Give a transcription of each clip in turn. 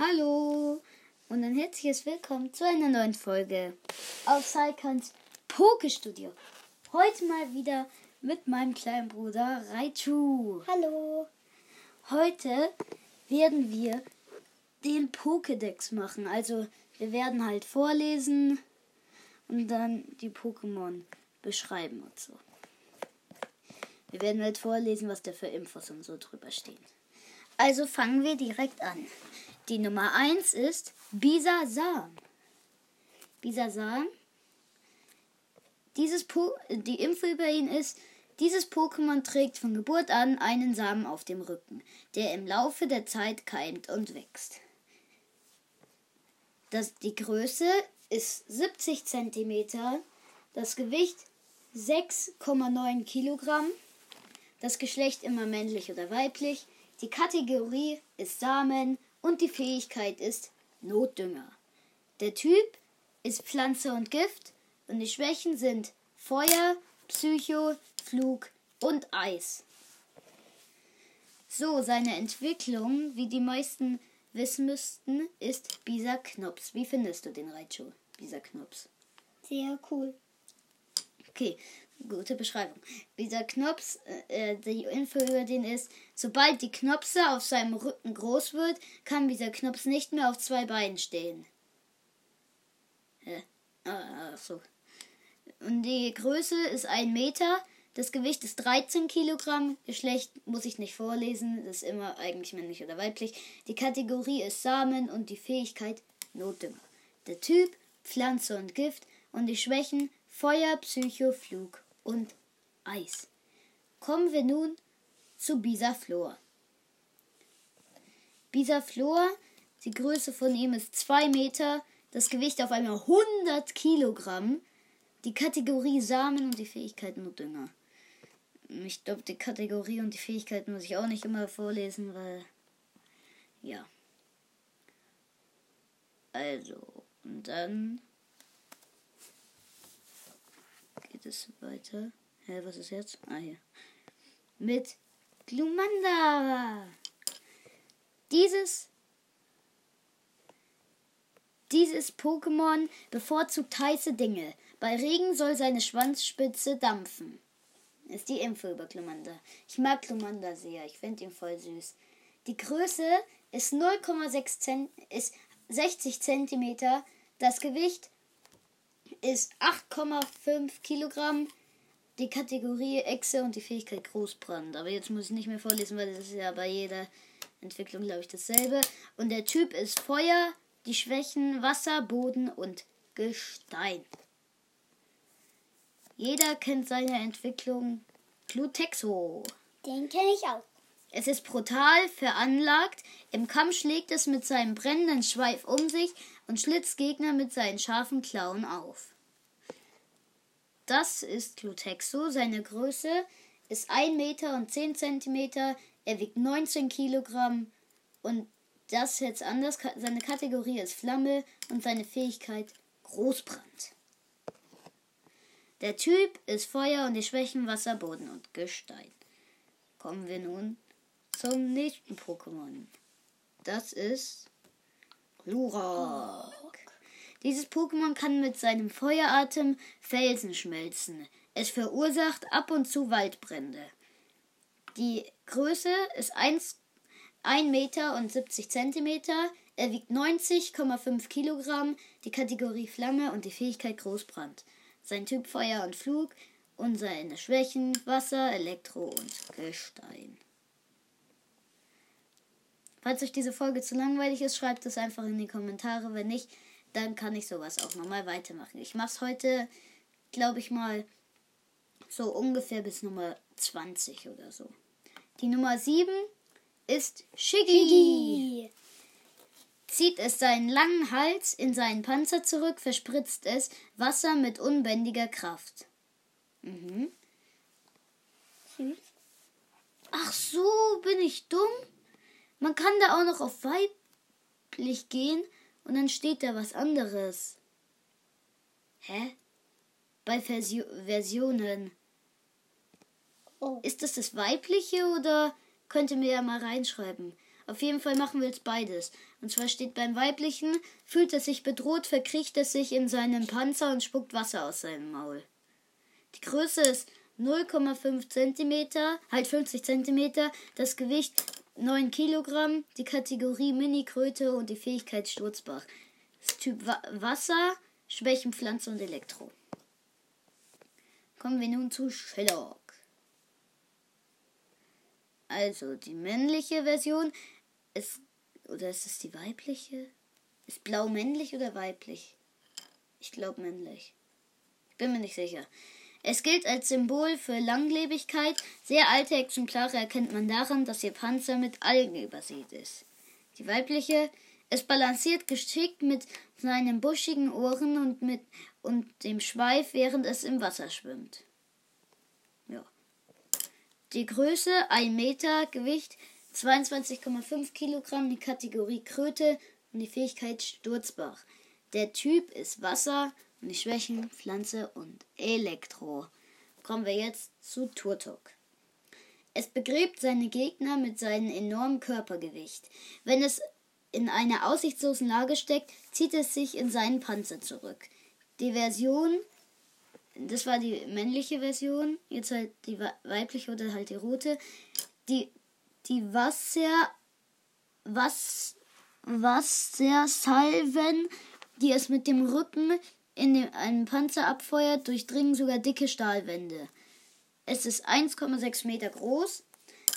Hallo und ein herzliches Willkommen zu einer neuen Folge auf Saikans Pokestudio. Heute mal wieder mit meinem kleinen Bruder Raichu. Hallo. Heute werden wir den Pokédex machen. Also wir werden halt vorlesen und dann die Pokémon beschreiben und so. Wir werden halt vorlesen, was da für Infos und so drüber stehen. Also fangen wir direkt an. Die Nummer 1 ist Bisasam. Bisasam. Dieses po die Info über ihn ist, dieses Pokémon trägt von Geburt an einen Samen auf dem Rücken, der im Laufe der Zeit keimt und wächst. Das, die Größe ist 70 cm, das Gewicht 6,9 Kilogramm, das Geschlecht immer männlich oder weiblich, die Kategorie ist Samen und die Fähigkeit ist Notdünger. Der Typ ist Pflanze und Gift und die Schwächen sind Feuer, Psycho, Flug und Eis. So, seine Entwicklung, wie die meisten wissen müssten, ist Bisa Knops. Wie findest du den Raichu, Bisa Knops? Sehr cool. Okay, gute Beschreibung. Dieser Knops, äh, die Info über den ist, sobald die Knopse auf seinem Rücken groß wird, kann dieser Knops nicht mehr auf zwei Beinen stehen. Hä? Ah, ach so. Und die Größe ist ein Meter, das Gewicht ist 13 Kilogramm, Geschlecht muss ich nicht vorlesen, das ist immer eigentlich männlich oder weiblich. Die Kategorie ist Samen und die Fähigkeit Notdünger. Der Typ Pflanze und Gift und die Schwächen Feuer, Psycho, Flug und Eis. Kommen wir nun zu Bisaflor. Bisaflor, die Größe von ihm ist 2 Meter, das Gewicht auf einmal 100 Kilogramm, die Kategorie Samen und die Fähigkeiten und Dünger. Ich glaube, die Kategorie und die Fähigkeiten muss ich auch nicht immer vorlesen, weil. Ja. Also, und dann es weiter. Hä, was ist jetzt? Ah, hier. Mit Glumanda. Dieses dieses Pokémon bevorzugt heiße Dinge. Bei Regen soll seine Schwanzspitze dampfen. Ist die Info über Glumanda. Ich mag Glumanda sehr. Ich finde ihn voll süß. Die Größe ist 0,6 Cent ist 60 Zentimeter. Das Gewicht ist 8,5 Kilogramm. Die Kategorie Echse und die Fähigkeit Großbrand. Aber jetzt muss ich nicht mehr vorlesen, weil das ist ja bei jeder Entwicklung, glaube ich, dasselbe. Und der Typ ist Feuer, die Schwächen Wasser, Boden und Gestein. Jeder kennt seine Entwicklung Glutexo. Den kenne ich auch. Es ist brutal veranlagt. Im Kampf schlägt es mit seinem brennenden Schweif um sich und schlitzt Gegner mit seinen scharfen Klauen auf. Das ist Glutexo. Seine Größe ist 1 Meter und 10 Zentimeter. Er wiegt 19 Kilogramm. Und das jetzt anders. Seine Kategorie ist Flamme und seine Fähigkeit Großbrand. Der Typ ist Feuer und die Schwächen Wasser, Boden und Gestein. Kommen wir nun zum nächsten Pokémon. Das ist Glurak. Dieses Pokémon kann mit seinem Feueratem Felsen schmelzen. Es verursacht ab und zu Waldbrände. Die Größe ist 1, 1 Meter und 70 Zentimeter. Er wiegt 90,5 Kilogramm, die Kategorie Flamme und die Fähigkeit Großbrand. Sein Typ Feuer und Flug und seine Schwächen Wasser, Elektro und Gestein. Falls euch diese Folge zu langweilig ist, schreibt es einfach in die Kommentare. Wenn nicht, dann kann ich sowas auch nochmal weitermachen. Ich mache es heute, glaube ich mal, so ungefähr bis Nummer 20 oder so. Die Nummer 7 ist Shiggy. Zieht es seinen langen Hals in seinen Panzer zurück, verspritzt es Wasser mit unbändiger Kraft. Mhm. Ach so, bin ich dumm? Man kann da auch noch auf weiblich gehen und dann steht da was anderes. Hä? Bei Versio Versionen. Oh. Ist das das weibliche oder könnt ihr mir ja mal reinschreiben? Auf jeden Fall machen wir jetzt beides. Und zwar steht beim weiblichen, fühlt es sich bedroht, verkriecht es sich in seinem Panzer und spuckt Wasser aus seinem Maul. Die Größe ist 0,5 cm, halt 50 cm, das Gewicht 9 Kilogramm, die Kategorie Mini-Kröte und die Fähigkeit Sturzbach. Das Typ Wa Wasser, Schwächen, Pflanze und Elektro. Kommen wir nun zu Sherlock. Also die männliche Version ist, oder ist es die weibliche? Ist blau männlich oder weiblich? Ich glaube männlich. Ich bin mir nicht sicher. Es gilt als Symbol für Langlebigkeit. Sehr alte Exemplare erkennt man daran, dass ihr Panzer mit Algen übersät ist. Die weibliche, es balanciert geschickt mit seinen buschigen Ohren und mit und dem Schweif, während es im Wasser schwimmt. Ja. Die Größe 1 Meter, Gewicht 22,5 Kilogramm, die Kategorie Kröte und die Fähigkeit Sturzbach. Der Typ ist Wasser und die Schwächen Pflanze und Elektro. Kommen wir jetzt zu Turtok. Es begräbt seine Gegner mit seinem enormen Körpergewicht. Wenn es in einer aussichtslosen Lage steckt, zieht es sich in seinen Panzer zurück. Die Version das war die männliche Version, jetzt halt die weibliche oder halt die rote. Die, die Wasser, was, Wassersalven, die es mit dem Rücken in den, einen Panzer abfeuert, durchdringen sogar dicke Stahlwände. Es ist 1,6 Meter groß.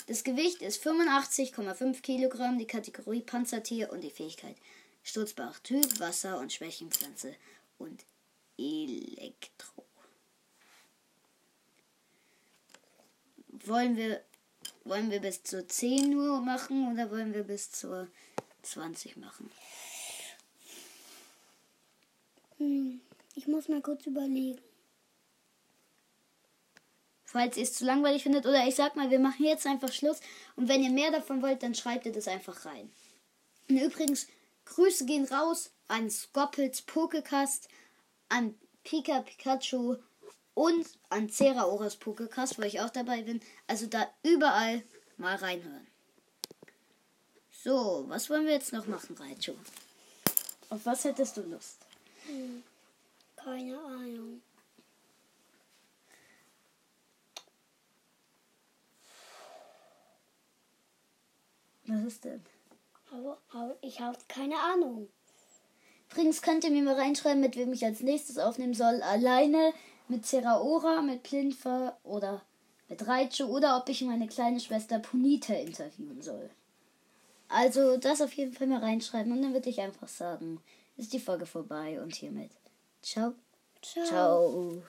Das Gewicht ist 85,5 Kilogramm, die Kategorie Panzertier und die Fähigkeit Sturzbach, Typ, Wasser und Schwächenpflanze und Elektro. wollen wir, wollen wir bis zur 10 Uhr machen oder wollen wir bis zur 20 machen? Hm, ich muss mal kurz überlegen. Falls ihr es zu langweilig findet, oder ich sag mal, wir machen jetzt einfach Schluss. Und wenn ihr mehr davon wollt, dann schreibt ihr das einfach rein. Und übrigens, Grüße gehen raus an Skoppels Pokecast, an Pika Pikachu und an Cera Oras Pokecast, wo ich auch dabei bin. Also da überall mal reinhören. So, was wollen wir jetzt noch machen, Raichu? Auf was hättest du Lust? Hm, keine Ahnung. Was ist denn? Aber, aber ich habe keine Ahnung. Übrigens könnt ihr mir mal reinschreiben, mit wem ich als nächstes aufnehmen soll. Alleine, mit Seraora, mit Plinfer oder mit Raichu oder ob ich meine kleine Schwester Punita interviewen soll. Also das auf jeden Fall mal reinschreiben und dann würde ich einfach sagen, ist die Folge vorbei und hiermit. Ciao. Ciao. Ciao.